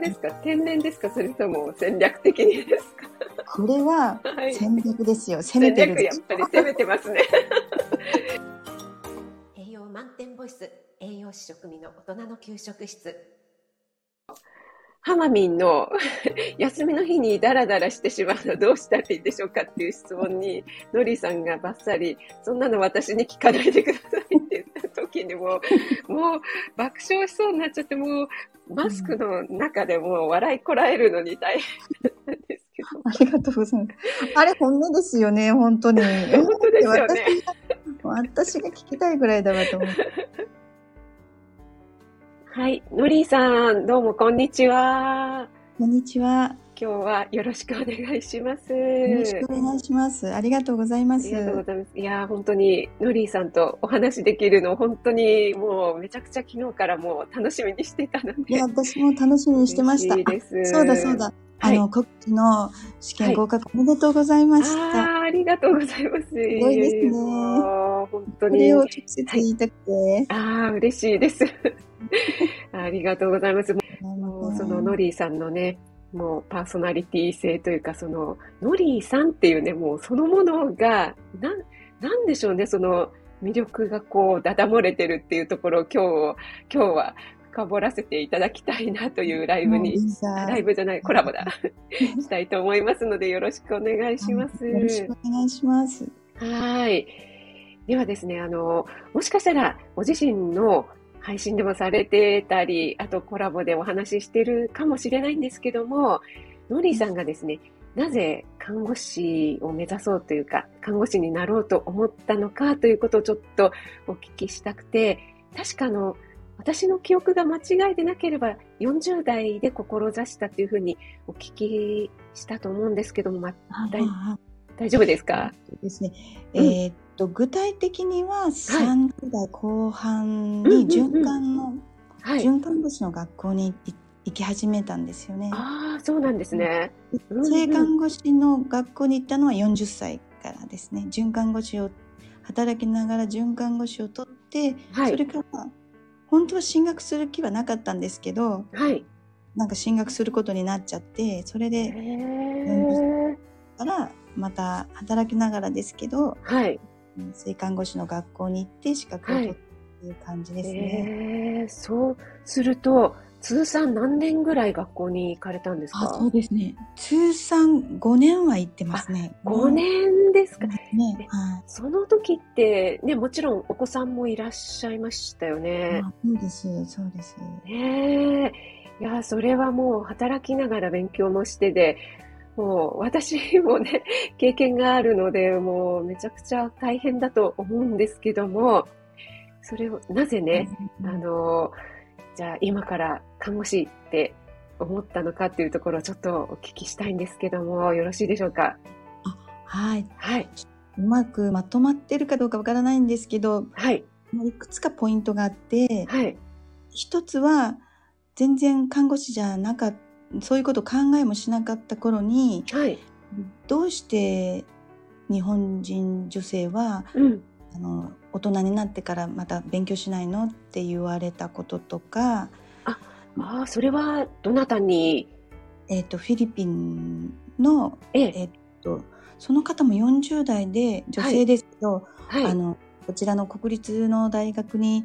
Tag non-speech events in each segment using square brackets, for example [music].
れですか？天然ですか？それとも戦略的にですか？これははい。戦略ですよ。攻めてるやっぱり攻めてますね。[laughs] 栄養満点ボイス。栄養士食味の大人の給食室ハマミンの [laughs] 休みの日にダラダラしてしまうのはどうしたらいいでしょうかっていう質問に、ノリさんがバッサリ、そんなの私に聞かないでくださいって言った時にも [laughs] う、もう爆笑しそうになっちゃって、もうマスクの中でもう笑いこらえるのに大変なんですけど。ありがとうございます。あれ本音ですよね、本当に。[laughs] 本当ですよね。私が聞きたいぐらいだわと思って。はい。ノリさん、どうもこんにちは。こんにちは。今日はよろしくお願いします。よろしくお願いします。ありがとうございます。ありがとうございます。いやー、本当に、ノリーさんとお話できるの、本当にもうめちゃくちゃ昨日からもう楽しみにしてたので。いや、私も楽しみにしてました。嬉しいですあそうだそうだ。あの、国試の試験合格おめでとうございました。あありがとうございます。すごいですね本当にこれを。直接言いたくて。ああ、嬉しいです。[laughs] ありがとうございます。もうそのノリーさんのね、もうパーソナリティ性というか、そのノリーさんっていうね、もうそのものが、なん、なんでしょうね、その魅力がこう、だだ漏れてるっていうところを今日、今日は深掘らせていただきたいなというライブに、ライブじゃない、コラボだ、[laughs] したいと思いますので、よろしくお願いします。よろしくお願いします。はい。ではですね、あの、もしかしたら、ご自身の配信でもされてたり、あとコラボでお話ししてるかもしれないんですけども、Nolly さんがですね、なぜ看護師を目指そうというか、看護師になろうと思ったのかということをちょっとお聞きしたくて、確かあの、私の記憶が間違いでなければ40代で志したというふうにお聞きしたと思うんですけども、ま、大大丈夫ですか？ですね。えーっと、具体的には30代後半に循環の、はい、循環護士の学校に行き始めたんですよね。ああ、そうなんですね。性看護師の学校に行ったのは40歳からですね。循環護士を働きながら循環護士を取って、はいそれから本当は進学する気はなかったんですけど、はい。なんか進学することになっちゃって、それへでえ。からまた働きながらですけど、はい。性看護師の学校に行って資格を取っていう感じですね。へえ。そうすると、通算何年ぐらい学校に行かれたんですあ、かそうですね。通算5年は行ってますね。5年ですか？ね。はい。その時って、ね、もちろんお子さんもいらっしゃいましたよね。あそうです、そうです。ねえ。いや、それはもう働きながら勉強もしてで、もう私もね、[laughs] 経験があるので、もうめちゃくちゃ大変だと思うんですけども、それをなぜね、あの、じゃあ今から看護師って思ったのかっていうところをちょっとお聞きしたいんですけども、よろしいでしょうか？はい。はい。うまくまとまってるかどうかわからないんですけど、はい。いくつかポイントがあって、はい。一つは全然看護師じゃなかった、そういうこと考えもしなかった頃に、はい。どうして日本人女性はうん。あの大人になってからまた勉強しないのって言われたこととか、ああ、それはどなたに、えっとフィリピンの、ええ、えっとその方も40代で女性ですけど、はい。あのこちらの国立の大学に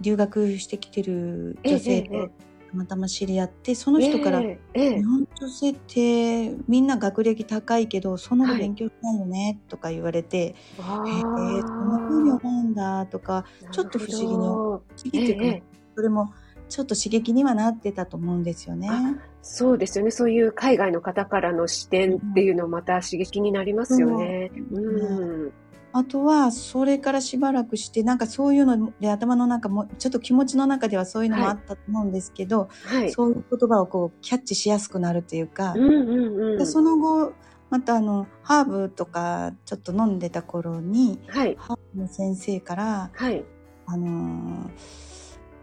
留学してきてるええ女性とええたまたま知り合って、その人から、ええええ日本女性ってみんな学歴高いけどその後はい勉強しないよね、とか言われて、あへえーそんな風に思うんだとかちょっと不思議になるほど不思議っていうか、ええそれもちょっと刺激にはなってたと思うんですよね。あそうですよね。そういう海外の方からの視点っていうのまた刺激になりますよね。そううん。あとはそれからしばらくしてなんかそういうので頭の中もちょっと気持ちの中ではそういうのもあったと思うんですけど、はい。そういう言葉をこうキャッチしやすくなるというか、うんうんうん。でその後またあのハーブとかちょっと飲んでた頃にはい。ハーブの先生からはい。あのー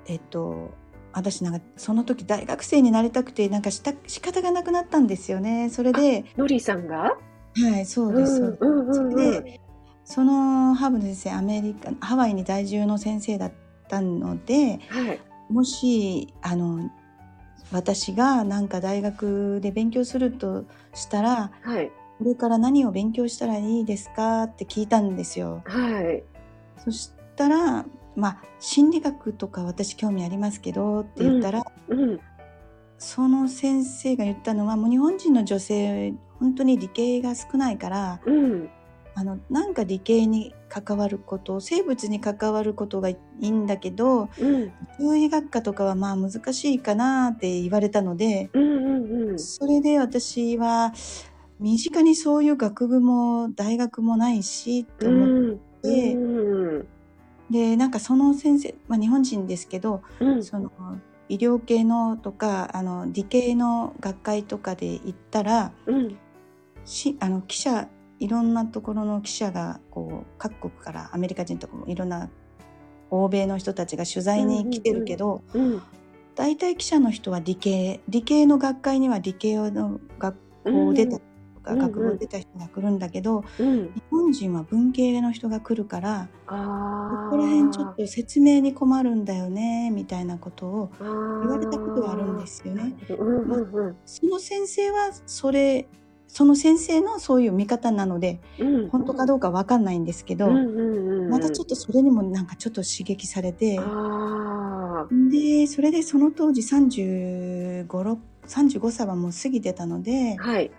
えっと私なんかその時大学生になりたくてなんかした仕方がなくなったんですよね。それでノリさんが？はいそうです。そうですうんうんうんうんそれでそのハーブの先生アメリカハワイに在住の先生だったのではい。もしあの私がなんか大学で勉強するとしたらはい。これから何を勉強したらいいですかって聞いたんですよ。はい。そしたらまあ心理学とか私興味ありますけどって言ったら、うん。その先生が言ったのはもう日本人の女性本当に理系が少ないからうん。あのなんか理系に関わること生物に関わることがいいんだけどうん。獣医学科とかはまあ難しいかなって言われたのでうん。うん。うん。それで私は身近にそういう学部も大学もないしと思って、うん。でなんかその先生、まあ、日本人ですけどうん。その医療系のとかあの理系の学会とかで行ったらうん。しあの記者いろんなところの記者がこう各国からアメリカ人とかもいろんな欧米の人たちが取材に来てるけど、うん。大体記者の人は理系理系の学会には理系の学校を出たりとか、うん学部を出た人が来るんだけど、うん。日本人は文系の人が来るから。ここら辺ちょっと説明に困るんだよねみたいなことを言言われたことがあるんですよね。うんうんうん。その先生はそれその先生のそういう見方なのでうん。本当かどうかわかんないんですけど、うんうんうん。またちょっとそれにもなんかちょっと刺激されて。でそれでその当時35 35歳はもう過ぎてたのではい。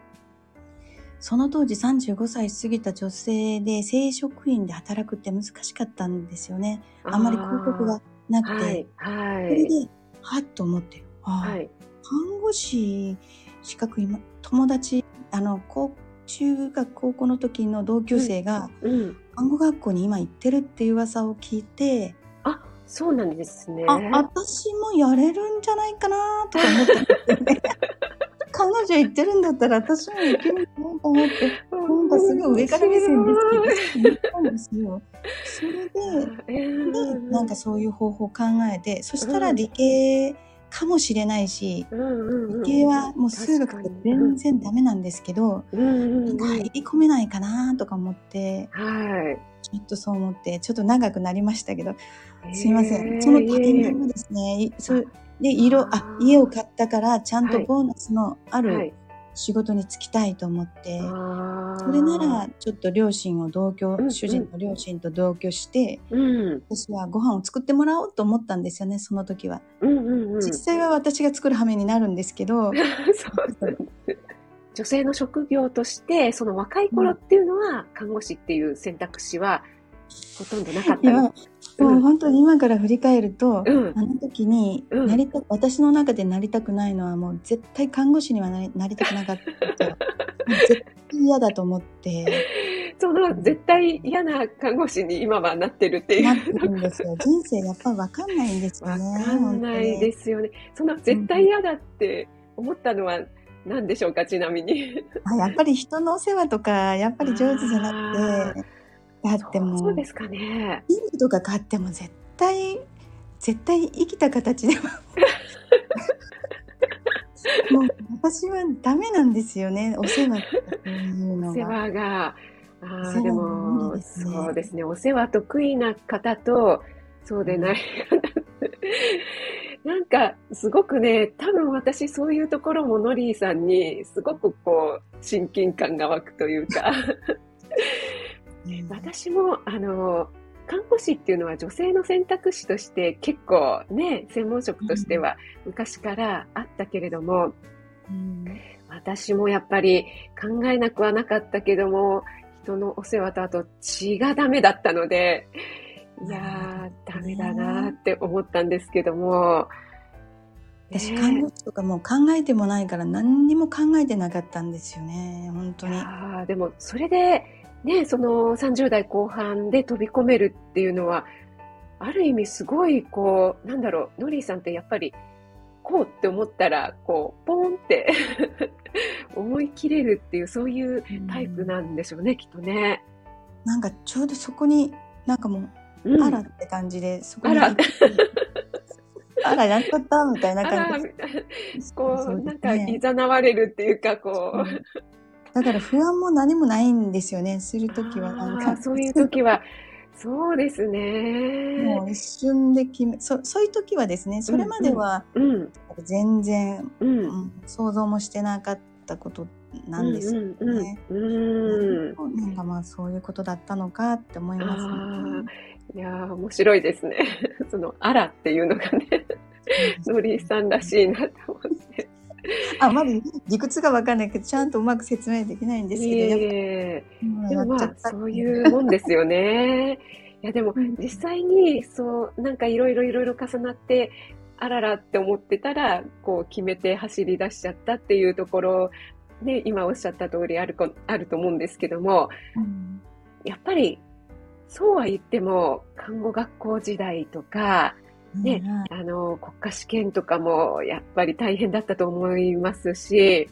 その当時35歳過ぎた女性で正職員で働くって難しかったんですよねあんまり広告がなくて、はい。はい。それではっと思ってはい。看護師資格今友達あの高中学高校の時の同級生がうん。看護学校に今行ってるっていう噂を聞いて、そうなんですね。あ私もやれるんじゃないかなとか思ったんですよね [laughs] 彼女行ってるんだったら私も行けるんじゃないかなってなんかすごい上から目線ですけど思ったんですよ。それで [laughs] えーでなんかそういう方法を考えてそしたら理系かもしれないし理系はもう数学とか全然ダメなんですけど、入り込めないかなとか思ってはい。ちょっとそう思ってちょっと長くなりましたけどすいません、えー。その建物もですねいそれで色あ家を買ったからちゃんとはい。ボーナスのあはるい。仕事に就きたいと思って、それならちょっと両親を同居、うんうん。主人の両親と同居してうん。私はご飯を作ってもらおうと思ったんですよねその時は、うんうんうん。実際は私が作る羽目になるんですけど、[laughs] 女性の職業として、その若い頃っていうのは、看護師っていう選択肢はほとんどなかったの。もう本当に今から振り返ると、うんあの時にうんなりた、私の中でなりたくないのはもう絶対看護師にはなりなりたくなかった [laughs] 絶対嫌だと思ってその絶対嫌な看護師に今はなってるっていう。なってるんですよ人生やっぱ分かんないんですよわねかんないですよね。その絶対嫌だって思ったのは何でしょうか、ちなみに。あやっぱり人のお世話とかやっぱり上手じゃなくてだってもそううですかね。ピンクとか買っても絶対絶対生きた形では [laughs] もう私はダメなんですよね。お世話いうのお世が。話が、あでもそうですね、お世話得意な方と、そうでない方、[laughs] なんか、すごくね、多分私そういうところもノリーさんにすごくこう、親近感が湧くというか、うん私も、あの、看護師っていうのは女性の選択肢として結構ね、専門職としては昔からあったけれども、うん。私もやっぱり考えなくはなかったけども、人のお世話とあと血がダメだったので、いやー、ダメだなーって思ったんですけども、私ね看護師とかもう考えてもないから何にも考えてなかったんですよね本当に。でもそれで、ね、その30代後半で飛び込めるっていうのは、ある意味すごい、こう、なんだろう、ノリーさんってやっぱり、こうって思ったら、こう、ポーンって [laughs] 思い切れるっていう、そういうタイプなんでしょうね、きっとね。なんかちょうどそこになんかもう、うん。あらって感じでそこにあら。[laughs] あらやっちゃったみたいなあ感じこう、なんか、ねいざなわれるっていうか、こう、だから不安も何もないんですよねするときはなんかそういう時は、そうですね。もう一瞬で決め、そそういう時はですね、それまではうん、全然、うん、ううんん想像もしてなかったことなんですようん、ね。うん、うん。なんかまあそういうことだったのかって思いますね、あいやー、面白いですね。[laughs] その、あらっていうのがね、ノリーさんらしいなと思って。[laughs] あ、まず理屈がわかんないけど、ちゃんとうまく説明できないんですいけど、でもまあそういうもんですよね。[laughs] いやでもうん実際にそうなんかいろいろいろいろ重なってあららって思ってたらこう決めて走り出しちゃったっていうところね今おっしゃった通りあるこあると思うんですけどもうん。やっぱりそうは言っても看護学校時代とかねはいあの国家試験とかもやっぱり大変だったと思いますし、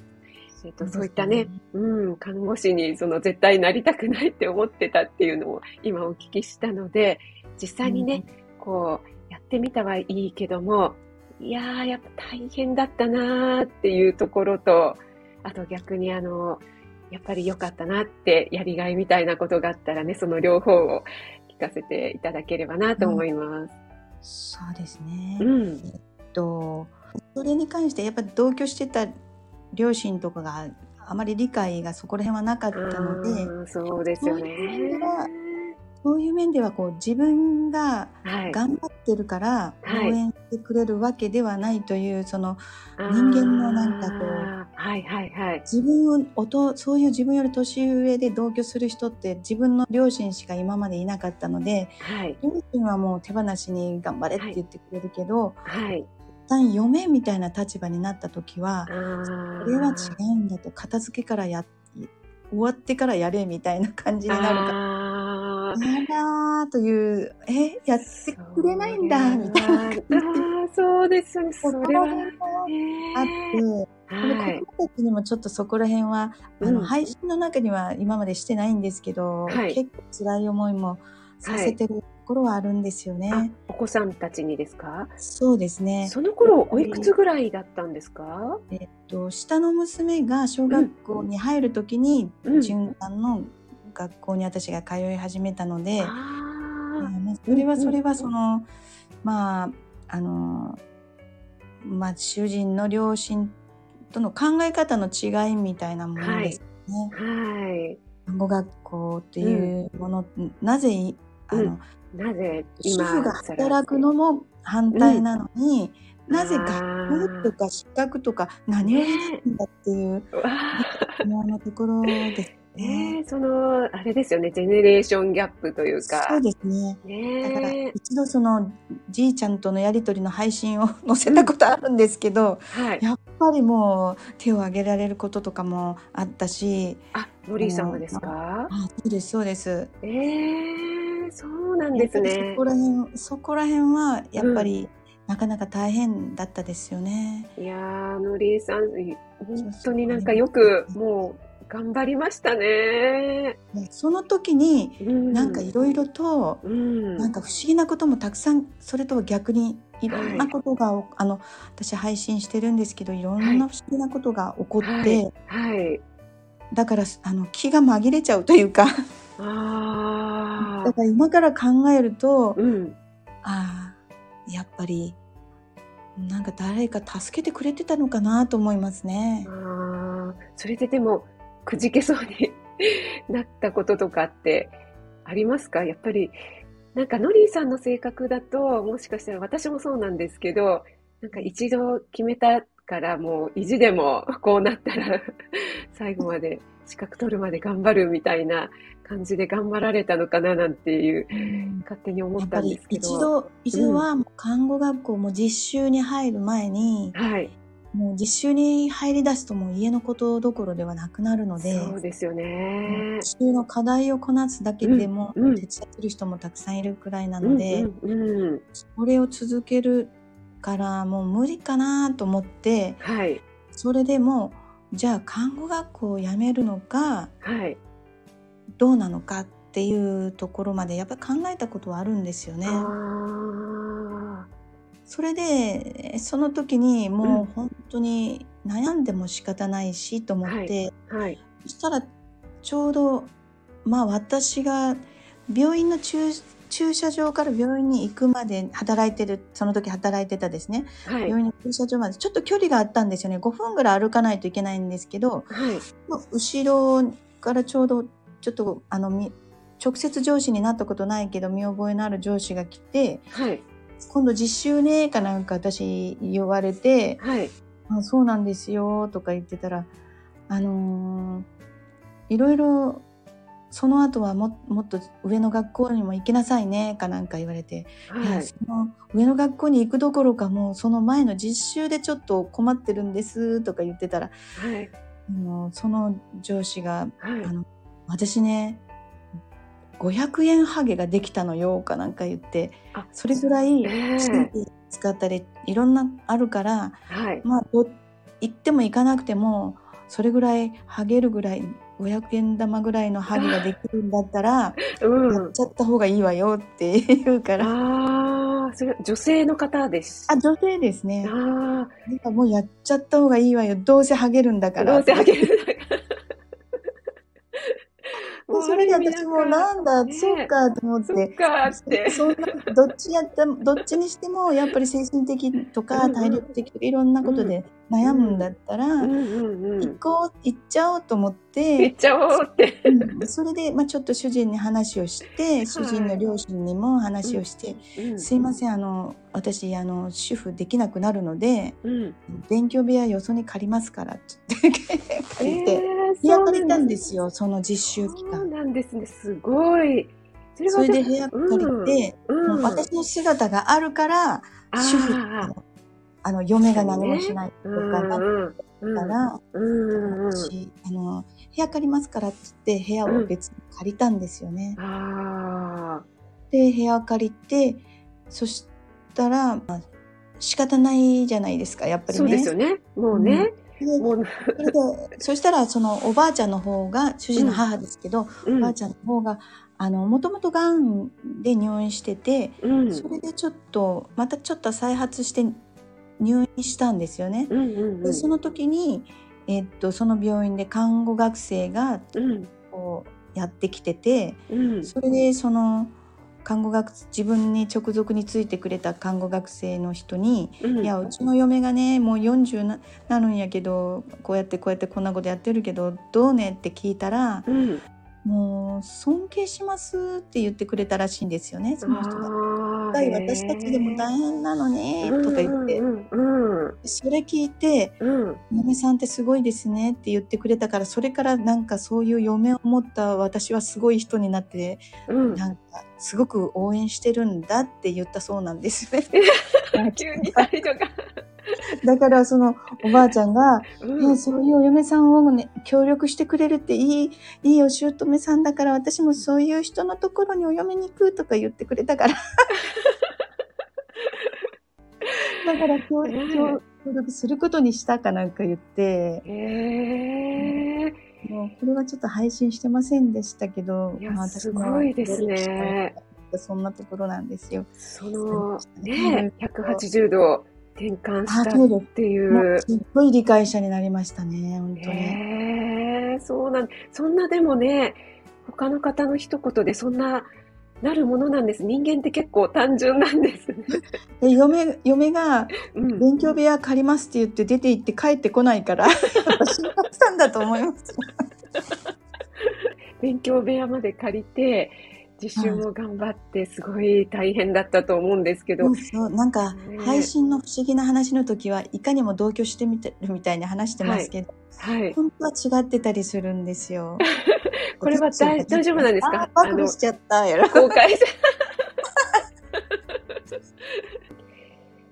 えっと、そういったね、うん、看護師にその絶対なりたくないって思ってたっていうのを今お聞きしたので、実際にね、こうやってみたはいいけども、いやー、やっぱ大変だったなーっていうところと、あと逆にあの、やっぱり良かったなってやりがいみたいなことがあったらね、その両方を聞かせていただければなと思います。そうですね。うん。えっと、それに関してやっぱり同居してた両親とかがあまり理解がそこら辺はなかったので、そうですよね。そういう面ではこう自分がはい。頑張ってるから応はい援してくれるわけではないという、その人間のなんかこうあーはいはいはい。自分をそういう自分より年上で同居する人って自分の両親しか今までいなかったのではい。両親はもう手放しに頑張れって言ってくれるけど、はい。一旦嫁みたいな立場になった時はこれは違うんだと片付けからや終わってからやれみたいな感じになるから。あーやだーという、え、やってくれないんだ、みたいな。あーそうですね。それは。そこら辺もあって、はい。子供たちにもちょっとそこら辺は、あの、うん配信の中には今までしてないんですけど、はい結構辛い思いもさせてるところはあるんですよね。あ、お子さんたちにですか？そうですね。その頃、おいくつぐらいだったんですか？えっと、下の娘が小学校に入るときに、うん循環の学校に私が通い始めたので、あまあそれはそれはその、まああのまあ主人の両親との考え方の違いみたいなものですね。ーはい。看護学校っていうもの、なぜいあの、なぜ主今、婦が働くのも反対なのに、なぜあ学校とか資格とか何をやるんだっていううわー。思いのところですね。ねえ、その、あれですよね、ジェネレーションギャップというか。そうですね。だからねえ。一度そのじいちゃんとのやり取りの配信を [laughs] 載せたことあるんですけど、はい。やっぱりもう手を挙げられることとかもあったし、あ、ノリーさんがですか？あそうですそうです。ええそうなんですねそこ。ら辺そこら辺はやっぱり、なかなか大変だったですよね。いやー、ノリーさん、本当になんかよく、もう、頑張りましたね。でその時にうんなんかいろいろと、うん。なんか不思議なこともたくさんそれとは逆にいろんなことが、あの私配信してるんですけどいろんな不思議なことが起こって、はい。はい。だからあの気が紛れちゃうというかああ。[laughs] だから今から考えると、うん。ああやっぱりなんか誰か助けてくれてたのかなと思いますね。ああ。それででも、くじけそうに [laughs] なったこととかってありますか？やっぱり、なんかノリーさんの性格だと、もしかしたら私もそうなんですけど、なんか一度決めたからもう意地でもこうなったら [laughs] 最後まで資格取るまで頑張るみたいな感じで頑張られたのかな？なんていう勝手に思ったんですけど。一度一度は看護学校も実習に入る前に、はい。もう実習に入り出すともう家のことどころではなくなるので、そうですよね。実習の課題をこなすだけでも、うんうん手伝ってる人もたくさんいるくらいなので、うんうんうん、それを続けるからもう無理かなと思ってはい。それでもじゃあ看護学校を辞めるのかはい。どうなのかっていうところまでやっぱり考えたことはあるんですよね。あそれでその時にもう本当に悩んでも仕方ないしと思って、あ。はい。そしたらちょうどまあ私が病院の駐駐車場から病院に行くまで働いてる、その時働いてたですね。はい。病院の駐車場までちょっと距離があったんですよね。5分ぐらい歩かないといけないんですけど、はい。後ろからちょうどちょっとあのみ直接上司になったことないけど見覚えのある上司が来てはい。今度実習ねかなんか私言われてはい。「あそうなんですよ」とか言ってたらあのーいろいろその後はももっと上の学校にも行きなさいねかなんか言われて、はい。その上の学校に行くどころかもうその前の実習でちょっと困ってるんですとか言ってたらはい。あのその上司がはいあ。の私ね500円ハゲができたのよかなんか言ってあそれぐらい使ったりいろんなあるからはい。まあど行っても行かなくてもそれぐらいハゲるぐらい500円玉ぐらいのハゲができるんだったら [laughs] うんやっ。ちゃった方がいいわよって言うからああ、それ女性の方です。あ女性ですねあなんかもうやっちゃった方がいいわよどうせハゲるんだあ、からどうせあげる。でそれで私もなんだ、ね。そうかと思って。そっどっちやったどっちにしてもやっぱり精神的とうんかうん体力的とかいろんなことで悩むんだったら、うんうんうん。行こう行っちゃおうと思っ、行ってちゃおうって。うんそれで、まあ、ちょっと主人に話をして主人の両親にも話をして「うんすいませんあの私あの主婦できなくなるのでうん。勉強部屋よそに借りますから」って言って借りて。えー部屋借りたんですよ、その実習期間。なんですね。すごい。それはそれで部屋借りて、うんもう私の姿があるから、主婦あの嫁が何もしないとうんかなっうんうんたら、うんうん。私あの部屋借りますからって言って部屋を別に借りたんですよね。あで部屋借りてそしたら、まあ、仕方ないじゃないですかやっぱあ、りね。そうですよね。もうね。でもう、それでそしたらそのおばあちゃんの方が主人の母ですけど、うんおばあちゃんの方があのもともとがんで入院してて、うんそれでちょっとまたちょっと再発して入院したんですよね。うんうんうん。でその時に、えっと、その病院で看護学生がうん。こうやってきててうん。それでその看護学自分に直属についてくれた看護学生の人にうん。いやうちの嫁がねもう40ななるんやけどこうやってこうやってこんなことやってるけどどうねって聞いたらうんもう尊敬しますって言ってくれたらしいんですよねその人が。私たちでも大変なのねとか言って、うんうんうんそれ聞いてうん「嫁さんってすごいですね」って言ってくれたからそれからなんかそういう嫁を持った私はすごい人になってうんなんかすごく応援してるんだって言ったそうなんですね。[laughs] 急に態度が。[laughs] だからそのおばあちゃんがうんそういうお嫁さんをね、協力してくれるっていい、いいお姑さんだから、私もそういう人のところにお嫁に行くとか言ってくれたから。[laughs] だから協協協力することにしたかなんか言って、へえ。もうこれはちょっと配信してませんでしたけど、いやまあすごいですね。そんなところなんですよ。そのうねん、180度転換したっていもうう。すっごい理解者になりましたね、本当に。へえ、そうなん、そんなでもね、他の方の一言でそんななるものなんです。人間って結構単純なんですね。で嫁嫁がうん。勉強部屋借りますって言って出て行って帰ってこないから、心配したんだと思います。勉強部屋まで借りて、実習も頑張って、すごい大変だったと思うんですけどそう、そうなんかね配信の不思議な話の時はいかにも同居してみてるみたいに話してますけど、はい。本当は違ってたりするんですよ。[laughs] これは大大丈夫なんですか？あ暴露しちゃったやろ。公開。[laughs]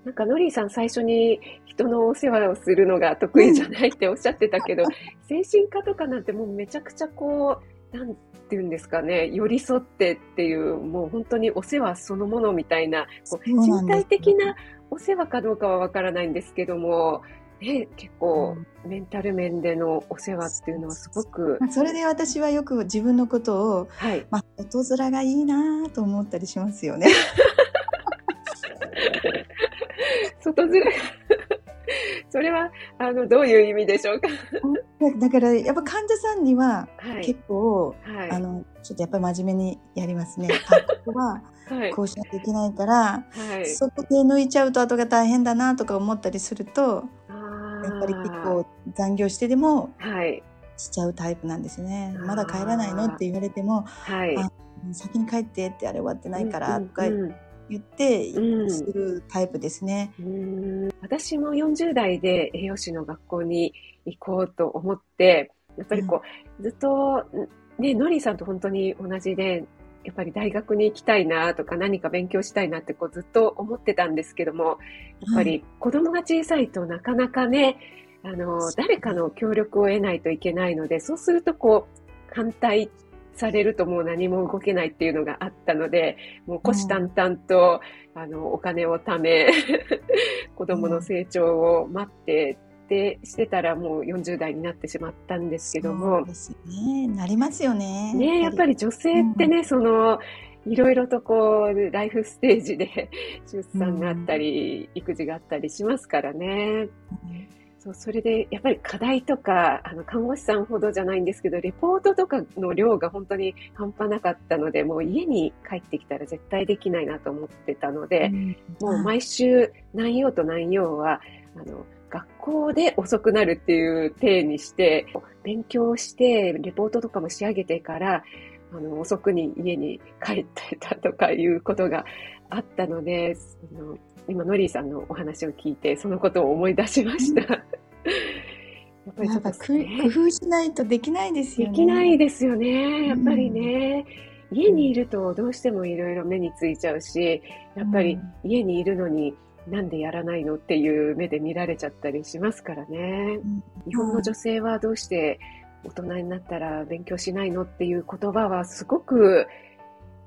なんか、ノリーさん最初に人のお世話をするのが得意じゃないっておっしゃってたけど、精神科とかなんてもうめちゃくちゃこう、なんていうんですかね、寄り添ってっていう、もう本当にお世話そのものみたいな、こう身体的なお世話かどうかはわからないんですけども、ね、結構メンタル面でのお世話っていうのはすごく、まあそれで私はよく自分のことを、はい。まあ、外面がいいなと思ったりしますよね。[laughs] 外面がそれは、あの、どういう意味でしょうか？[laughs] だから、やっぱ患者さんにははい。結構、はい。あの、ちょっとやっぱり真面目にやりますね。[laughs] あ、ここははい。こうしなきゃいけないから、はい。そこで抜いちゃうと後が大変だなとか思ったりすると、あやっぱり結構残業してでも。しちゃうタイプなんですね。まだ帰らないの？って言われても、先に帰ってってあれ終わってないからとかうんうん言って、うん。するタイプですね。うん。私も40代で栄養士の学校に行こうと思って、やっぱりこう、ずっと、ね、ノリさんと本当に同じで、やっぱり大学に行きたいなとか何か勉強したいなってこうずっと思ってたんですけども、やっぱり子供が小さいとなかなかね、あの、誰かの協力を得ないといけないので、そうするとこう、反対されるともう何も動けないっていうのがあったので、もう虎視眈々と、あの、お金を貯め、[laughs] 子供の成長を待って、ってしてたらもう40代になってしまったんですけどそもう、ですよね。なりますよね。ねやっぱり女性ってね、その、いろいろとこう、ライフステージで [laughs] 出産があったり、育児があったりしますからね。そう、それで、やっぱり課題とか、あの、看護師さんほどじゃないんですけど、レポートとかの量が本当に半端なかったので、もう家に帰ってきたら絶対できないなと思ってたので、もう毎週何曜と何曜は、あの、学校で遅くなるっていう体にして、勉強して、レポートとかも仕上げてから、あの、遅くに家に帰ってたとかいうことがあったので、あの今、ノリーさんのお話を聞いて、そのことを思い出しました。[laughs] やっぱりちょっとなんかく工夫しないとできないですよね。できないですよね。やっぱりね。家にいるとどうしてもいろいろ目についちゃうし、やっぱり家にいるのになんでやらないのっていう目で見られちゃったりしますからね。うん日本の女性はどうして大人になったら勉強しないのっていう言葉はすごく、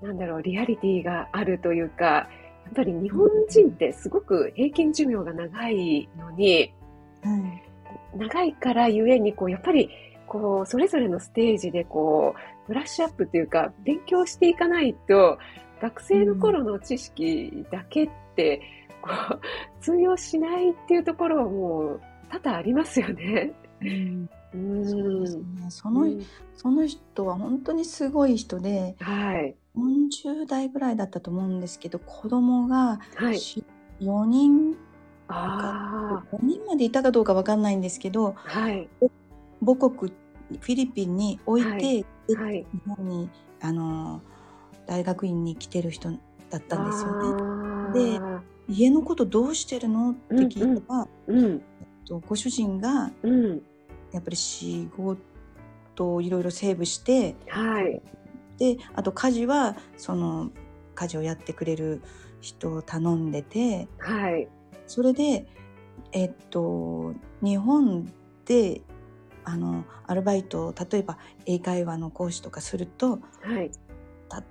なんだろう、リアリティがあるというか、やっぱり日本人ってすごく平均寿命が長いのに、はい長いからゆえに、こう、やっぱり、こう、それぞれのステージで、こう、ブラッシュアップっていうか、勉強していかないと、学生の頃の知識だけって、こう、[laughs] 通用しないっていうところはもう、多々ありますよね。うんうそうですん。ね。その、うんその人は本当にすごい人で、はい。40代ぐらいだったと思うんですけど、子供がはい。4人、あ5人までいたかどうかわかんないんですけど、あ。はい。母国、フィリピンに置いて、はいではい。日本に、あの、大学院に来てる人だったんですよね。あ家のことどうしてるのって聞いたら、ーうん。とご主人がうん。やっぱり仕事をいろいろセーブして、はい。で、あと家事は、その、家事をやってくれる人を頼んでて、はい。それで、えっと、日本で、あの、アルバイトを、例えば英会話の講師とかすると、はい。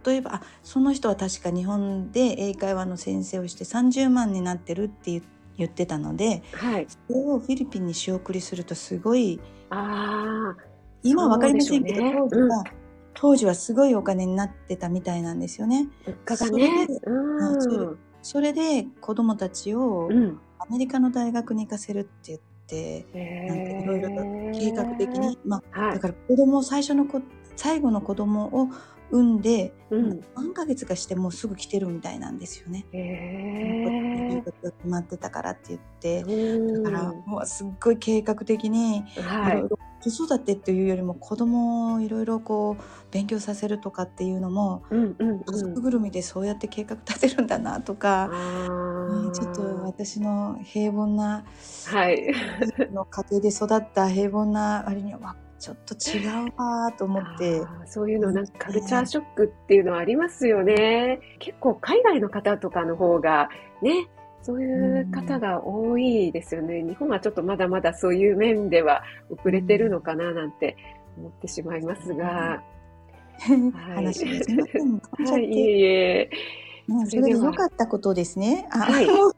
例えば、あ、その人は確か日本で英会話の先生をして30万になってるって言言ってたので、はい。それをフィリピンに仕送りするとすごい、ああ。今はわかりませんけど、ね当時は、当時はすごいお金になってたみたいなんですよね。物価がね。そうん。それで子供たちをうん。アメリカの大学に行かせるって言って、なんかいろいろと計画的に、まあ、はい。だから子供最初の子最後の子供を産んで、うん。何ヶ月かしてもうすぐ来てるみたいなんですよね。へ留学が決まってたからって言って、え。だからもうすっごい計画的にいはい子育てっていうよりも子供をいろいろこう勉強させるとかっていうのもうんうん家族うん。ぐるみでそうやって計画立てるんだなとか、あうんちょっとあ。私の平凡なはい。の家庭で育った平凡な割にはわちょっと違うわーと思って。そういうのなんかカルチャーショックっていうのはありますよね。結構海外の方とかの方がね、そういう方が多いですよね。日本はちょっとまだまだそういう面では遅れてるのかななんて思ってしまいますが。話がすいません。飛ん。じゃっはい、いて、えいえ。ねそれで良かったことですね。あはいよ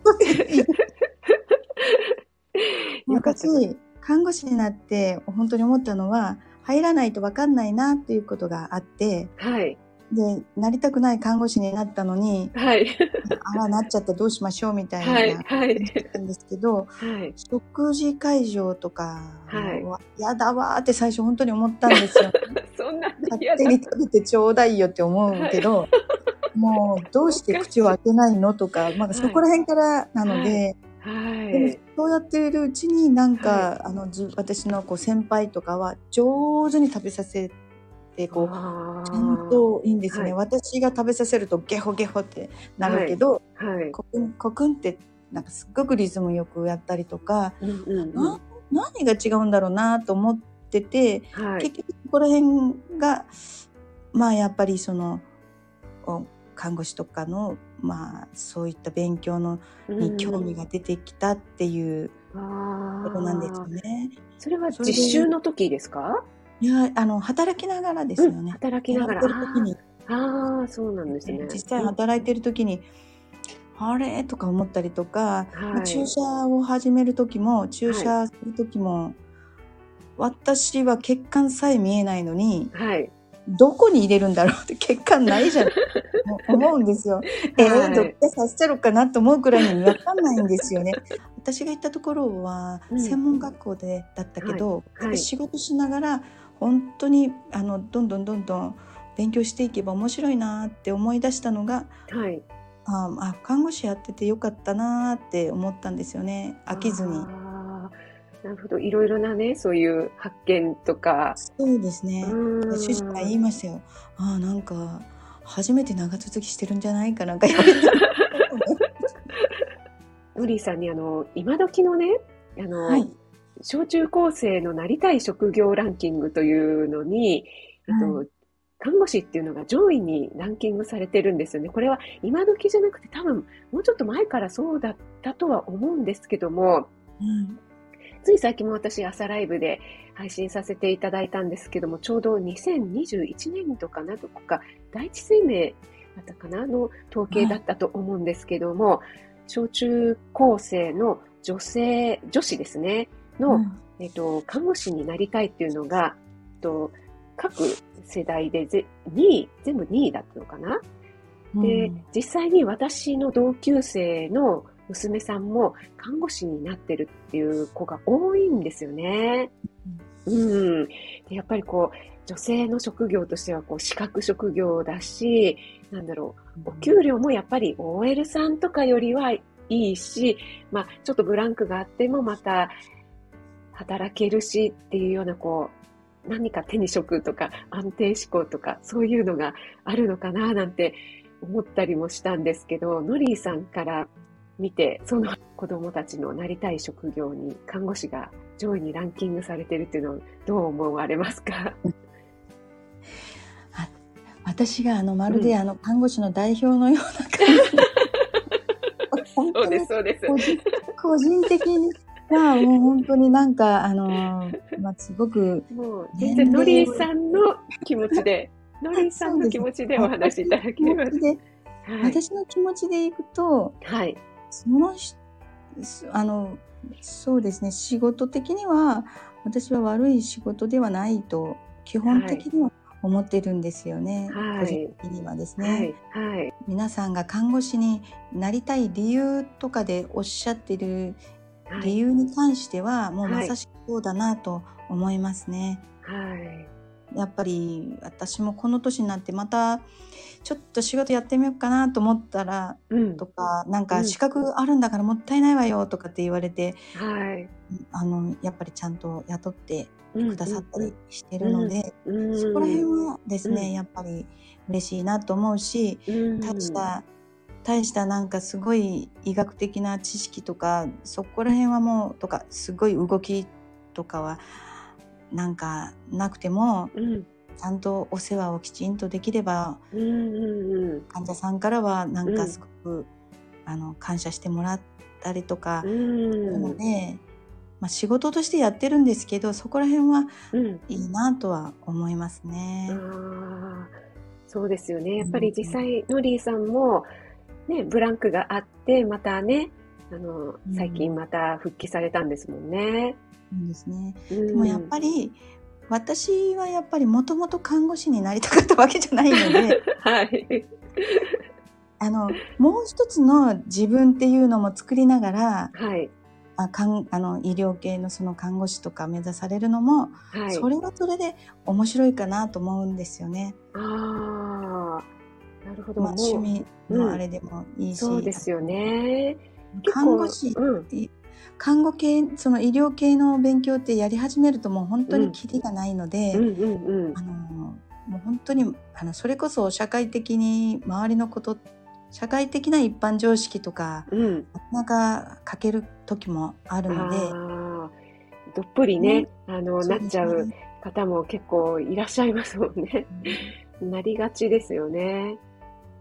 かった私、看護師になって本当に思ったのは、入らないと分かんないなっていうことがあって、はい。で、なりたくない看護師になったのに、はい。あら、なっちゃったどうしましょうみたいな、はい。はい。んですけど、はい。食事会場とかはいは、やだわーって最初本当に思ったんですよ。[laughs] そんな勝手。に食べてちょうだいよって思うけど、もうどうして口を開けないのとか、まあ、そこら辺からなので、はい。そうやっているうちになんか、はあのじ私のこう先輩とかは上手に食べさせてこうちゃんといいんですね、はい。私が食べさせるとゲホゲホってなるけど、はい。コクンコクンってなんかすっごくリズムよくやったりとか、うんうんうん。な何が違うんだろうなと思ってて、はい。結局ここら辺がまあやっぱりそのお看護師とかのまあそういった勉強のに興味が出てきたっていうあことなんですよーね。それは実習の時ですか？いやあの働きながらですよね。働きながら。ああ、そうなんですね。実際働いてる時に、あれ？とか思ったりとか、はい注射を始める時も注射する時も、私は血管さえ見えないのにはい。どこに入れるんだろうって血管ないじゃん [laughs] 思うんですよ。えー、どっかさせろうかなと思うくらいに分かんないんですよね。私が行ったところはうん専門学校でだったけど、はいはい仕事しながら本当にあのどんどんどんどん勉強していけば面白いなって思い出したのがはい。ああ看護師やっててよかったなって思ったんですよね飽きずに。なるほど。いろいろなね、そういう発見とか。そうですね。うん主人が言いましたよ。ああなんか初めて長続きしてるんじゃないかなんか言われて。[laughs] ノリーさんにあの、今時のね、あの、はい小中高生のなりたい職業ランキングというのに、えっと、は看護師っていうのが上位にランキングされてるんですよね。これは今時じゃなくて多分もうちょっと前からそうだったとは思うんですけども、うんつい最近も私朝ライブで配信させていただいたんですけども、ちょうど2021年とかな、どこか第一生命だったかなの統計だったと思うんですけども、小中高生の女性、女子ですね、の、うんえっと、看護師になりたいっていうのが、と、各世代でぜ2位、全部2位だったのかな？で、実際に私の同級生の娘さんも看護師になってるっていう子が多いんですよね。うん。でやっぱりこう、女性の職業としてはこう、資格職業だし、なんだろう、お給料もやっぱり OL さんとかよりはいいし、まあ、ちょっとブランクがあってもまた働けるしっていうようなこう、何か手に職とか安定志向とかそういうのがあるのかななんて思ったりもしたんですけど、ノリーさんから見て、その子供たちのなりたい職業に看護師が上位にランキングされてるっていうのをどう思われますか？[laughs] 私があのまるであの看護師の代表のような感じ。本当にそうです。個人個人的にはもう本当になんかあのまあすごくもう全然ノリーさんの気持ちで、ノリーさんの気持ちでお話しいただければ。気持ちではい。私の気持ちでいくとはい。そのしあのそうですね仕事的には私は悪い仕事ではないと基本的には思ってるんですよね、はい個人的にはですね。はい。はい。皆さんが看護師になりたい理由とかでおっしゃってるはい。理由に関してはもうはいまさしくそうだなと思いますね。はい。やっぱり私もこの年になってまたちょっと仕事やってみようかなと思ったらうん。とかなんうん。か資格あるんだからもったいないわよとかって言われてはい。あのやっぱりちゃんと雇ってうんくださったりしてるので、うん。そこら辺はですね、うん。やっぱり嬉しいなと思うしうん。大した大したなんかすごい医学的な知識とかそこら辺はもうとかすごい動きとかはなんかなくてもうん。ちゃんとお世話をきちんとできればうんうんうん。患者さんからはなんうんかすごく、あの感謝してもらったりとかうなのん。で、まあ、仕事としてやってるんですけどそこら辺はうん。いいなとは思いますね。そうですよね。やっぱり実際、ノリーさんも、ね、ブランクがあって、またね、あの、最近また復帰されたんですもんね。そうですねででもやっぱり私はやっぱりもともと看護師になりたかったわけじゃないので、[laughs] はい。あの、もう一つの自分っていうのも作りながら、はい。あかんあの医療系のその看護師とか目指されるのも、はい。それはそれで面白いかなと思うんですよね。ああ、なるほど。まあ、趣味のあれでもいいし、そうですよね。看護師、うん。看護系その医療系の勉強ってやり始めるともう本当にキリがないので、うんうんうんあ。のもう本当にあのそれこそ社会的に周りのこと社会的な一般常識とかうん。なかなか欠ける時もあるので。どっぷりね、あの、なっちゃう方も結構いらっしゃいますもんね。なりがちですよね。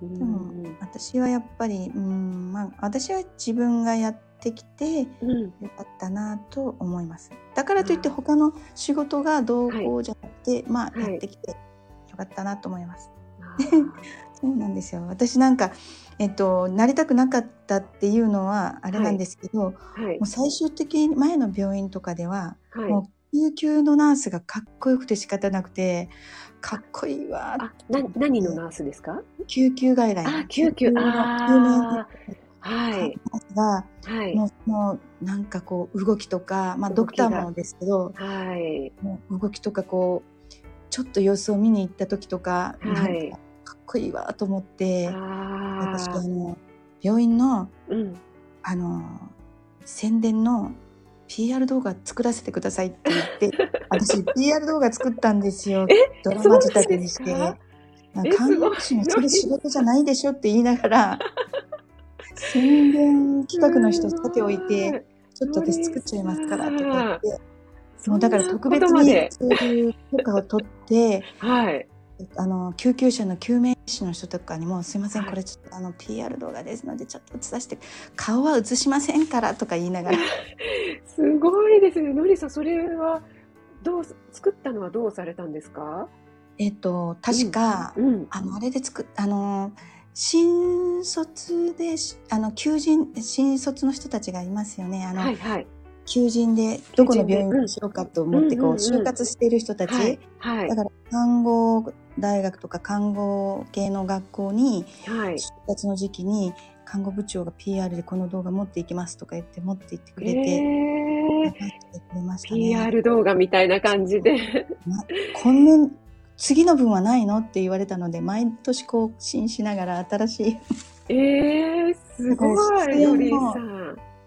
うんでも私はやっぱり、うんまあ、私は自分がやってきてうん。よかったなと思います。だからといって他の仕事がどうこうじゃなくて、まあはいやってきてよかったなと思います。[laughs] そうなんですよ。私なんかえっとなりたくなかったっていうのはあれなんですけど、もはい。う最終的に前の病院とかでは、はい。もう救急のナースがかっこよくて仕方なくてかっこいいわあ、な、何のナースですか？救急外来あ、救急。のあ。はい。がはい。もうもうなんかこう動きとか、まあ、ドクターもですけどはい。もう動きとかこうちょっと様子を見に行った時とか、はいかかっこいいわと思ってあ私ああ。の病院のうん。あの宣伝の PR 動画作らせてくださいって言って [laughs] 私 PR 動画作ったんですよ。ドラマ仕立てにして。看護師のそれ仕事じゃないでしょって言いながら [laughs] 宣伝企画の人さておいてちょっと私作っちゃいますからとか言って。もうだから特別にそういう許可を取ってはい。あの救急車の救命士の人とかにも「すいませんはいこれちょっとあの PR 動画ですのでちょっと映させて顔は映しませんから」とか言いながら [laughs] すごいですね。のりさん、それは、どう、作ったのはどうされたんですか？えっと確か、うん。あのあれで作っあの新卒でしあの求人新卒の人たちがいますよねあの、はいはい。求人でどこの病院うんにしようかと思ってこう就活している人たち、はい。はいだ。から看護大学とか看護系の学校にはい。就活の時期に看護部長が PR でこの動画持っていきますとか言って持って行ってくれて、えー、てくれましたね。PR 動画みたいな感じで。今年次の分はないのって言われたので毎年更新しながら新しいえー、すごい。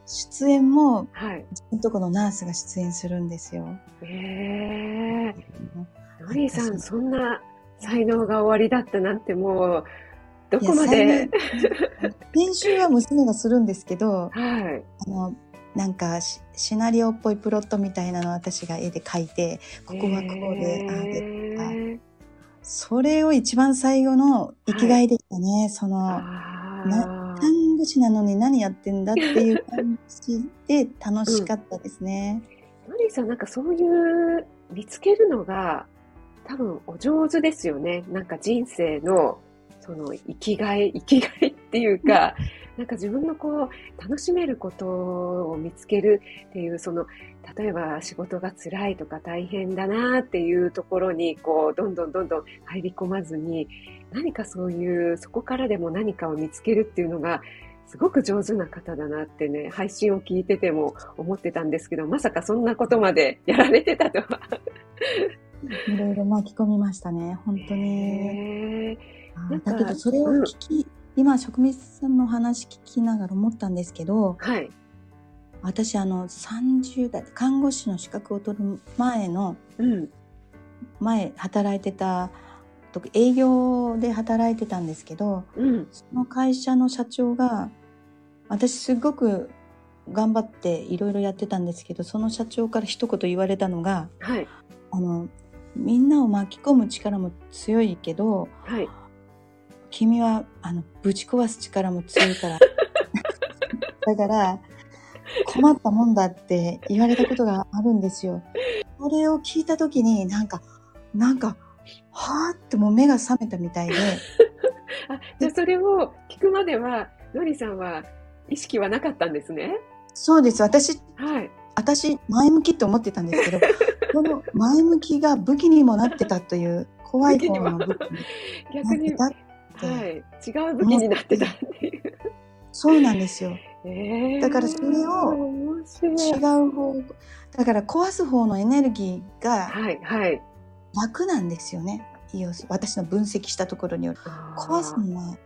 出演もはい。自分のとこのナースが出演するんですよ。えー、のりさん、そんな才能がおありだったなんてもう、どこまで？最後編集は娘がするんですけど、[laughs] はい。あのなんかシシナリオっぽいプロットみたいなのを私が絵で描いてここはここで、ああでえーそれを一番最後の生きがいでしたね、そのあなー看護師なのに何やってんだっていう感じで楽しかったですね。のりさん、なんかそういう見つけるのが多分お上手ですよね。なんか人生のその生きがい、生きがいっていうか、なんか自分のこう楽しめることを見つけるっていう、その例えば仕事が辛いとか大変だなっていうところにこうどんどんどんどん入り込まずに何かそういうそこからでも何かを見つけるっていうのがすごく上手な方だなってね、配信を聞いてても思ってたんですけど、まさかそんなことまでやられてたとは。いろいろ巻き込みましたね、本当に。だけどそれを聞き、今職味さんの話聞きながら思ったんですけど、はい。私あの30代看護師の資格を取る前のうん。前働いてた時営業で働いてたんですけどうん。その会社の社長が私すごく頑張っていろいろやってたんですけどその社長から一言言われたのがはい。あのみんなを巻き込む力も強いけどはい。君はあのぶち壊す力も強いから [laughs] だから困ったもんだって言われたことがあるんですよ。それを聞いた時になんかなんかはーってもう目が覚めたみたいで [laughs] あ、じゃあそれを聞くまでは、のりさんは意識はなかったんですね。そうです私はい。当私、前向きって思ってたんですけど、[laughs] この前向きが武器にもなってたという、怖い方の武器に逆に、なはってたって、い、違う武器になってたっていう。そうなんですよ。えーだからそれを違う方、だから壊す方のエネルギーがはい、はい。楽なんですよね。要す私の分析したところによる。壊すのは、あ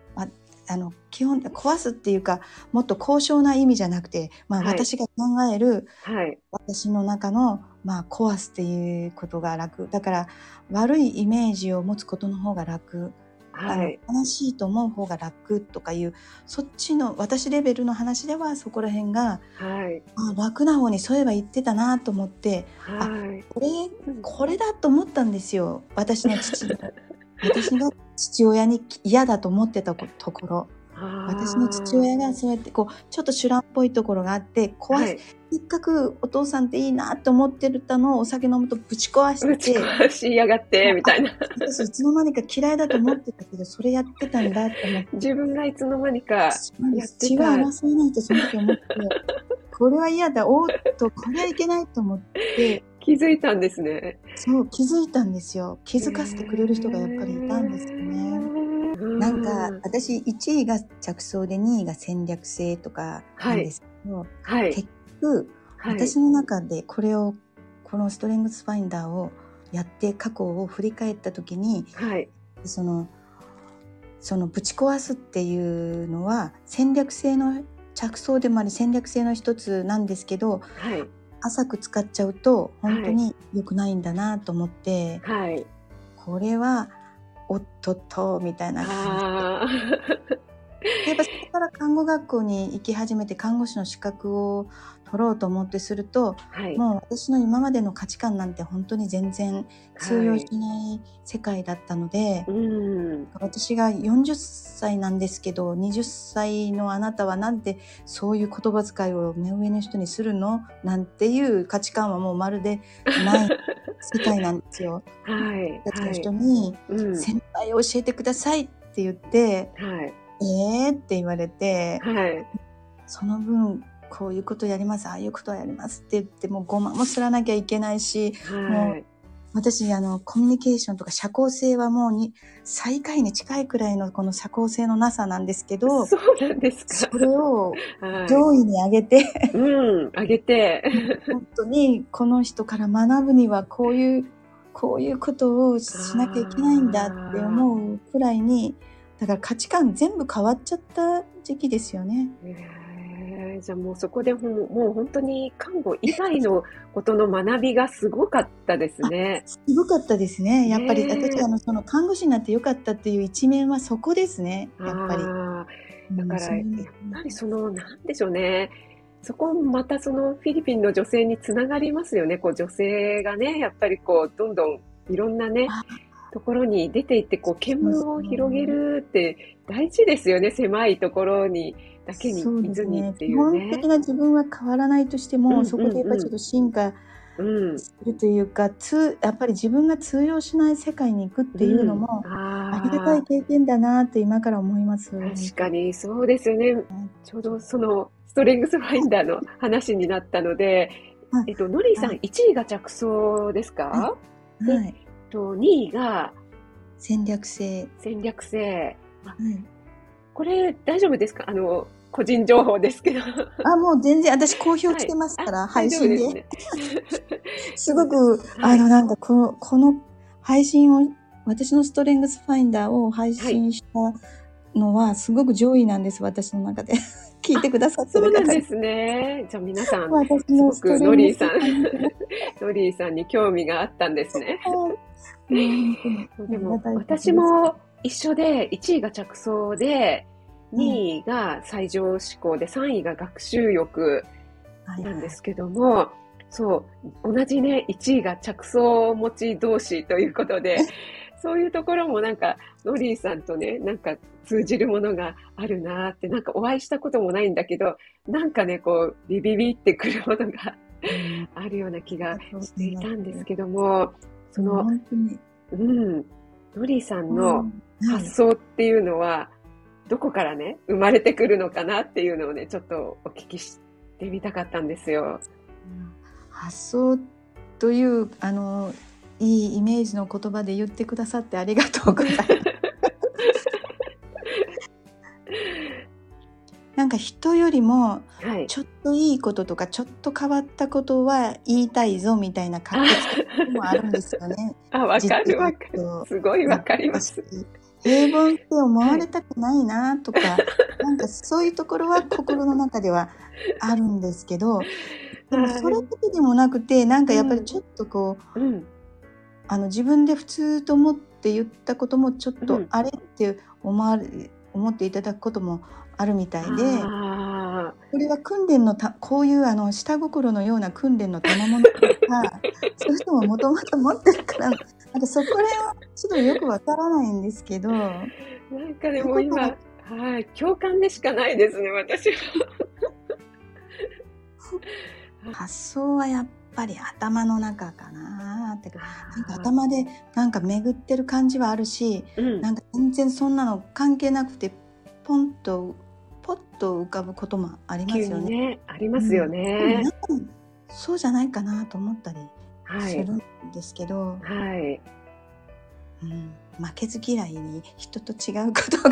あの基本壊すっていうかもっと高尚な意味じゃなくて、まあ、はい。私が考える、はい、私の中の、まあ、壊すっていうことが楽。だから悪いイメージを持つことの方が楽、はい。あの悲しいと思う方が楽とかいうそっちの私レベルの話ではそこら辺がはい、あ楽な方にそういえば言ってたなと思ってはい。これこれだと思ったんですよ。私の父が [laughs] 私が父親に嫌だと思ってたところ。私の父親がそうやってこうちょっと修羅っぽいところがあって壊す、はい、せっかくお父さんっていいなと思ってたのをお酒飲むとぶち壊して壊しやがって、みたいな。私いつの間にか嫌いだと思ってたけどそれやってたんだって思って。自分がいつの間にか、やって血たは争えないとその時思ってこれは嫌だおーっとこれはいけないと思って気づいたんですね。そう気づいたんですよ。気づかせてくれる人がやっぱりいたんですよね。なんか私1位が着想で2位が戦略性とかなんですけど、はい、結局、はい、私の中でこれをこのストレングスファインダーをやって過去を振り返った時にはい、そのそのぶち壊すっていうのは戦略性の着想でもあり戦略性の一つなんですけどはい、浅く使っちゃうと本当に良くないんだなと思って、はい。これはおっとっとみたいな感あじで [laughs] やっぱそこから看護学校に行き始めて看護師の資格を取ろうと思ってするとあ、はい、もう私の今までの価値観なんて本当に全然通用しない世界だったので、うん、私が40歳なんですけど20歳のあなたはなんてそういう言葉遣いを目上の人にするのなんていう価値観はもうまるでない世界なんですよ。[laughs] はい、たちの人にうん、先輩を教えてくださいって言って、はい、えー？って言われて、はい、その分こういうことやります、ああいうことをやりますって言って、もうごまもすらなきゃいけないし、はい、私、あの、コミュニケーションとか社交性はもうに、最下位に近いくらいのこの社交性のなさなんですけど、そうなんですか。それをはい、上位に上げて、うん、上げて、本当にこの人から学ぶにはこういう、こういうことをしなきゃいけないんだって思うくらいに、だから価値観全部変わっちゃった時期ですよね。えーじゃあもうそこでもうもう本当に看護以外のことの学びがすごかったですね。すごかったですね。やっぱり、ねえ私、あの、その看護師になってよかったっていう一面はそこですね。やっぱり。だうんから、やっぱりその、なんでしょうね。そこもまたそのフィリピンの女性につながりますよね。こう女性がね、やっぱりこう、どんどんいろんなねあ、ところに出ていって、こう、見聞を広げるって大事ですよね。狭いところに、だけにいずにっていうね本的。な自分は変わらないとしても、うんうんうんそこでやっぱりちょっと進化うん。するというか、つやっぱり自分が通用しない世界に行くっていうのも、うんあありがたい経験だなって今から思います。確かにそうですよね。ちょうどそのストレングスファインダーの話になったので、はいえっと、ノリーさんはい1位が着想ですか、ははい。と、2位が戦略性。戦略性。はい。これ大丈夫ですか？あの、個人情報ですけど。あ、もう全然私公表してますから、あ配信で。大丈夫です [laughs] すごく、はいあの、なんかこの、この配信を、私のストレングスファインダーを配信したのは、すごく上位なんです、私の中で。聞いてくださってそうなんですね。じゃあ皆さん、私のすごくノリーさんノリーさんに興味があったんですね。うん。[laughs] でも私も一緒で1位が着想で2位が最上志向で3位が学習欲はいなんですけども、そう同じね1位が着想持ち同士ということで [laughs] そういうところもなんかノリーさんとねなんか通じるものがあるなーってなんかお会いしたこともないんだけどなんかねこうビビビってくるものがあるような気がしていたんですけどもその、うん、ノリーさんうの発想っていうのは、どこからね、生まれてくるのかなっていうのをね、ちょっとお聞きしてみたかったんですよ。発想というあのいいイメージの言葉で言ってくださってありがとうございます。[laughs] なんか人よりもはい。ちょっといいこととかちょっと変わったことは言いたいぞみたいな格好もあるんですよね。[laughs] あ、わかるわかる。る。すごいわかります。平凡って思われたくないなとか、なんかそういうところは心の中ではあるんですけど、[laughs] でもそれだけでもなくて、なんかやっぱりちょっとこう、うん。あの自分で普通と思って言ったこともちょっうんとあれって思われ、思っていただくこともあるみたいで、あこれは訓練のたこういうあの下心のような訓練の賜物とか [laughs] そういう人ももともと持ってるからなんかそこら辺はちょっとよくわからないんですけどーなんかでも今、はい、共感でしかないですね、私は。[laughs] 発想はやっぱり頭の中かなってなんかあ頭でなんか巡ってる感じはあるしーうん。なんか全然そんなの関係なくてポンとポッと浮かぶこともあります急よね。にね、ありますよね。なんかそうじゃないかなと思ったりはい。するんですけど、はい。うん、負けず嫌いに人と違うことが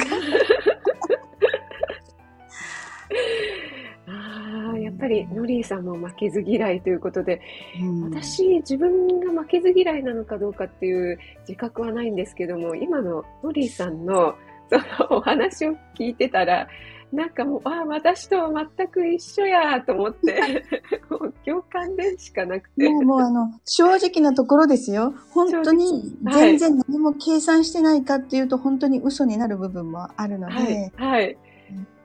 [laughs] ああ、やっぱりノリーさんも負けず嫌いということで、うん私、自分が負けず嫌いなのかどうかっていう自覚はないんですけども、今のノリーさんのそのお話を聞いてたら、なんかもう、ああ、私とは全く一緒やと思って、[laughs] もう共感でしかなくて。もうもうあの正直なところですよ。本当に全然何も計算してないかっていうと本当に嘘になる部分もあるので、はい、はい、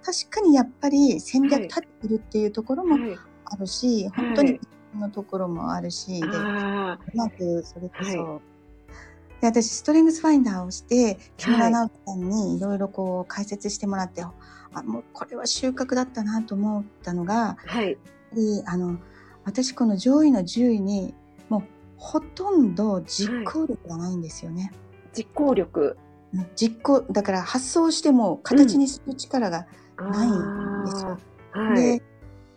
確かにやっぱり戦略立ってるっていうところもはい。あるし、本当にのところもあるし、でうあまくそれこそ、はで私ストレングスファインダーをして木村はい。直樹さんにいろいろこう解説してもらって、あもうこれは収穫だったなと思ったのがあ、はい、であの私この上位の10位にもうほとんど実行力がないんですよね。実行力。実行だから発想しても形にする力が、ないんですよ。あー。はい、で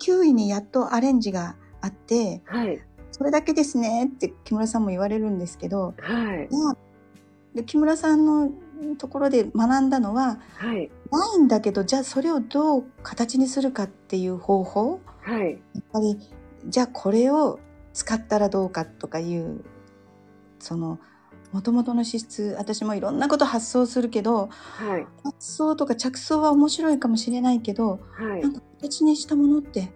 9位にやっとアレンジがあってはい、それだけですねって木村さんも言われるんですけど。はい、で木村さんのところで学んだのははい、ないんだけどじゃあそれをどう形にするかっていう方法。はい、やっぱりじゃあこれを使ったらどうかとかいうそのもともとの資質私もいろんなこと発想するけどはい、発想とか着想は面白いかもしれないけどはい。なん、か形にしたものって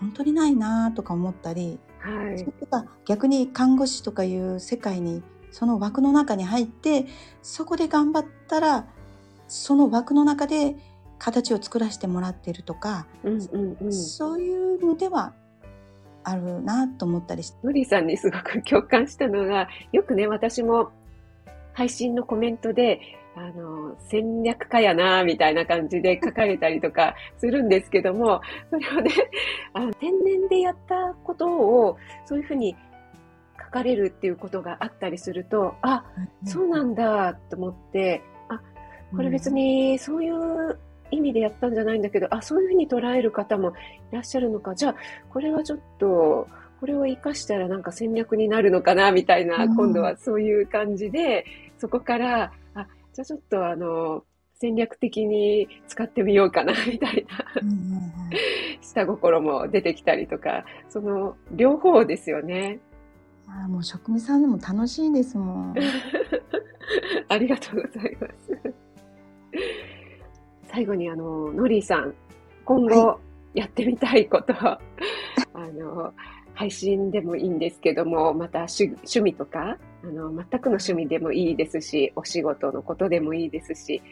本当にないなとか思ったり、はいそれとか逆に看護師とかいう世界にその枠の中に入ってそこで頑張ったらその枠の中で形を作らせてもらってるとか、うんうんうん。そういうのではあるなと思ったりして。のりさんにすごく共感したのが、よくね、私も配信のコメントで、あの、戦略家やな、みたいな感じで書かれたりとか [laughs] するんですけども、それをね、あの天然でやったことを、そういうふうに書かれるっていうことがあったりすると、あ、そうなんだと思って、あ、これ別にそういう意味でやったんじゃないんだけど、あ、そういうふうに捉える方もいらっしゃるのか。じゃあ、これはちょっと、これを活かしたらなんか戦略になるのかな、みたいな、うん今度はそういう感じで、そこから、あ、じゃあちょっとあの、戦略的に使ってみようかな、みたいな、うんうんうん下心も出てきたりとか、その両方ですよね。あーもう職務さんでも楽しいですもん。[laughs] ありがとうございます。最後にあの、ノリーさん、今後やってみたいこと、あの、配信でもいいんですけども、また趣趣味とか、あの、全くの趣味でもいいですし、お仕事のことでもいいですし、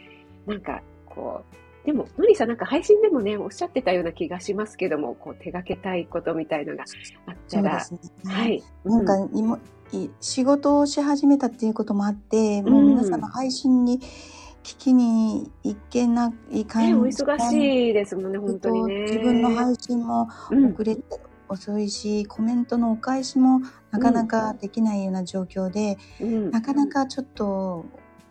なんか、こう、でも、ノリーさんなんか配信でもね、おっしゃってたような気がしますけども、こう、手掛けたいことみたいのがあったら、ね。はい。なんかう今、い仕事をし始めたっていうこともあって、もう皆さんの配信に聞きに行けない感じ。ね、お忙しいですもんね、本当にね。自分の配信もうん遅れて遅いし、コメントのお返しもなかなかできないような状況で、うん。なかなかちょっと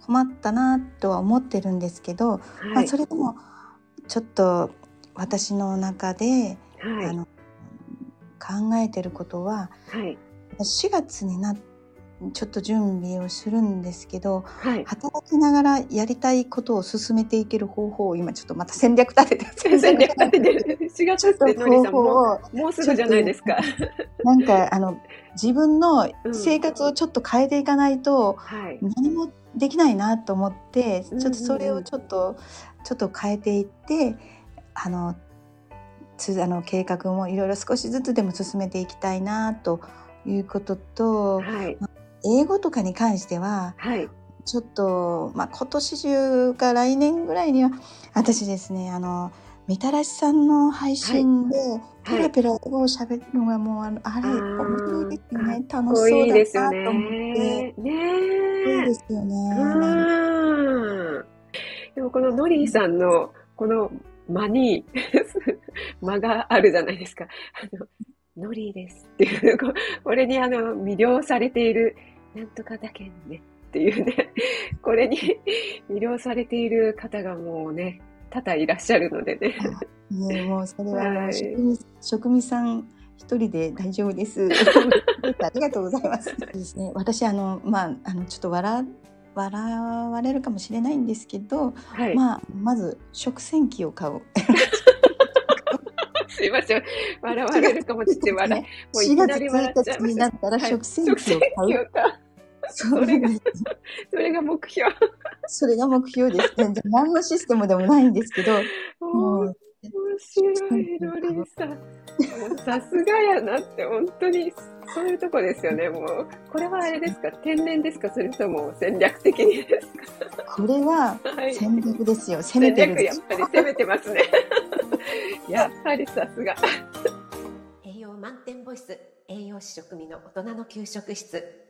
困ったなとは思ってるんですけど、まあ、はいそれでもちょっと私の中で、はい。あの考えてることははい。4月になちょっと準備をするんですけどはい。働きながらやりたいことを進めていける方法を今ちょっとまた戦略立てて戦略立ててる。[laughs] 4月ってのり方さんももうすぐじゃないですか。なんかあの自分の生活をちょっと変えていかないとはい。何もできないなと思ってちうんうんうんょっとそれをちょっとちょっと変えていってあのつあの計画もいろいろ少しずつでも進めていきたいなということとはい。英語とかに関してははい。ちょっと、まあ、今年中か来年ぐらいには私ですねあのみたらしさんの配信で、ペラペラ英語を喋るのがもうあのあれ面白いですよね楽しそうだなと思って。ね。ねそうえで。すよね。うん。でもこのノリーさんのこの間に [laughs] 間があるじゃないですか。あのノリーですっていう、ここれにあの魅了されている、なんとかだけんねっていうね、[laughs] これに [laughs] 魅了されている方がもうね、多々いらっしゃるのでね。ねもうそれは、はい職味さん一人で大丈夫です。ありがとうございます。[laughs] ですね。私あのまああのちょっと笑笑われるかもしれないんですけど、はい。まあまず食洗機を買う。すいません。笑われるかもちって笑い。もうい4き月なり笑っちゃい1ました日になったらはい食洗機を買う。そうなんです。それが目標。それが目標です。全然何のシステムでもないんですけど、[laughs] もう面白いのりさん。さすがやなって、本当に、そういうとこですよね、もう。これはあれですか？天然ですか？それとも戦略的にですこれはかはい。戦略ですよ。攻め戦てる略、やっぱり攻めてますね。[laughs] やっぱりさすが。栄養満点ボイス栄養士食味の大人の給食室